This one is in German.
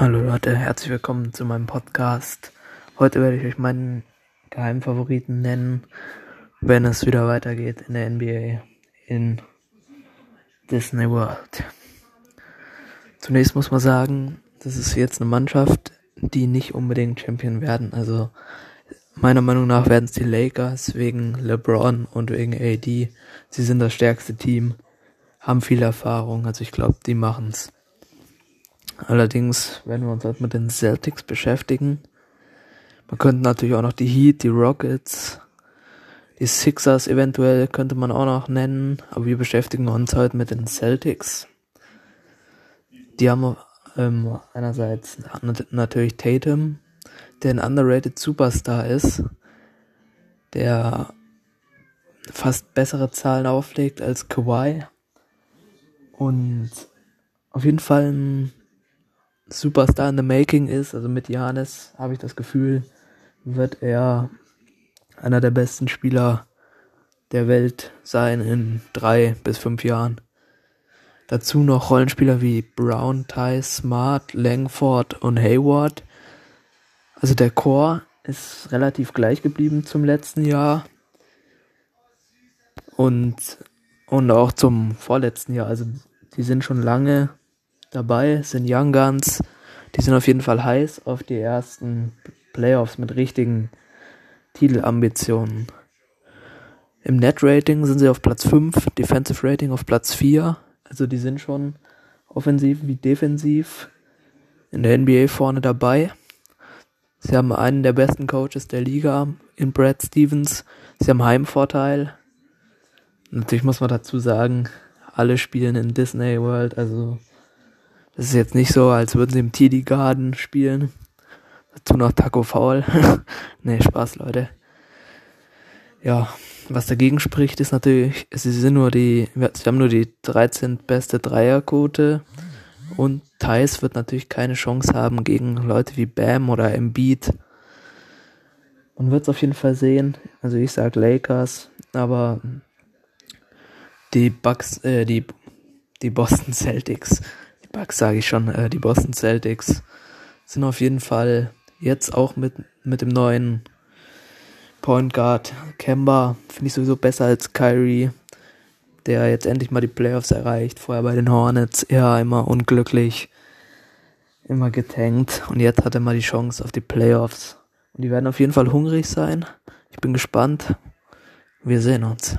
Hallo Leute, herzlich willkommen zu meinem Podcast. Heute werde ich euch meinen Geheimfavoriten nennen, wenn es wieder weitergeht in der NBA in Disney World. Zunächst muss man sagen, das ist jetzt eine Mannschaft, die nicht unbedingt Champion werden. Also meiner Meinung nach werden es die Lakers wegen LeBron und wegen AD. Sie sind das stärkste Team, haben viel Erfahrung, also ich glaube, die machen es. Allerdings werden wir uns halt mit den Celtics beschäftigen. Man könnte natürlich auch noch die Heat, die Rockets, die Sixers eventuell könnte man auch noch nennen, aber wir beschäftigen uns heute mit den Celtics. Die haben ähm, einerseits natürlich Tatum, der ein underrated Superstar ist, der fast bessere Zahlen auflegt als Kawhi und auf jeden Fall ein Superstar in the Making ist. Also mit Janis habe ich das Gefühl, wird er einer der besten Spieler der Welt sein in drei bis fünf Jahren. Dazu noch Rollenspieler wie Brown, Ty, Smart, Langford und Hayward. Also der Chor ist relativ gleich geblieben zum letzten Jahr. Und, und auch zum vorletzten Jahr. Also die sind schon lange dabei, sind Young Guns. Die sind auf jeden Fall heiß auf die ersten Playoffs mit richtigen Titelambitionen. Im Net-Rating sind sie auf Platz 5, Defensive Rating auf Platz 4. Also die sind schon offensiv wie defensiv in der NBA vorne dabei. Sie haben einen der besten Coaches der Liga in Brad Stevens. Sie haben Heimvorteil. Natürlich muss man dazu sagen, alle spielen in Disney World, also das ist jetzt nicht so, als würden sie im TD Garden spielen. Dazu noch Taco Foul. nee, Spaß, Leute. Ja, was dagegen spricht, ist natürlich, sie sind nur die, sie haben nur die 13. beste Dreierquote und Thais wird natürlich keine Chance haben gegen Leute wie Bam oder Embiid. Man wird es auf jeden Fall sehen. Also ich sag Lakers, aber die Bucks, äh, die, die Boston Celtics Bucks sage ich schon, äh, die Boston Celtics sind auf jeden Fall jetzt auch mit, mit dem neuen Point Guard Kemba, finde ich sowieso besser als Kyrie, der jetzt endlich mal die Playoffs erreicht. Vorher bei den Hornets eher immer unglücklich, immer getankt und jetzt hat er mal die Chance auf die Playoffs. Und die werden auf jeden Fall hungrig sein. Ich bin gespannt. Wir sehen uns.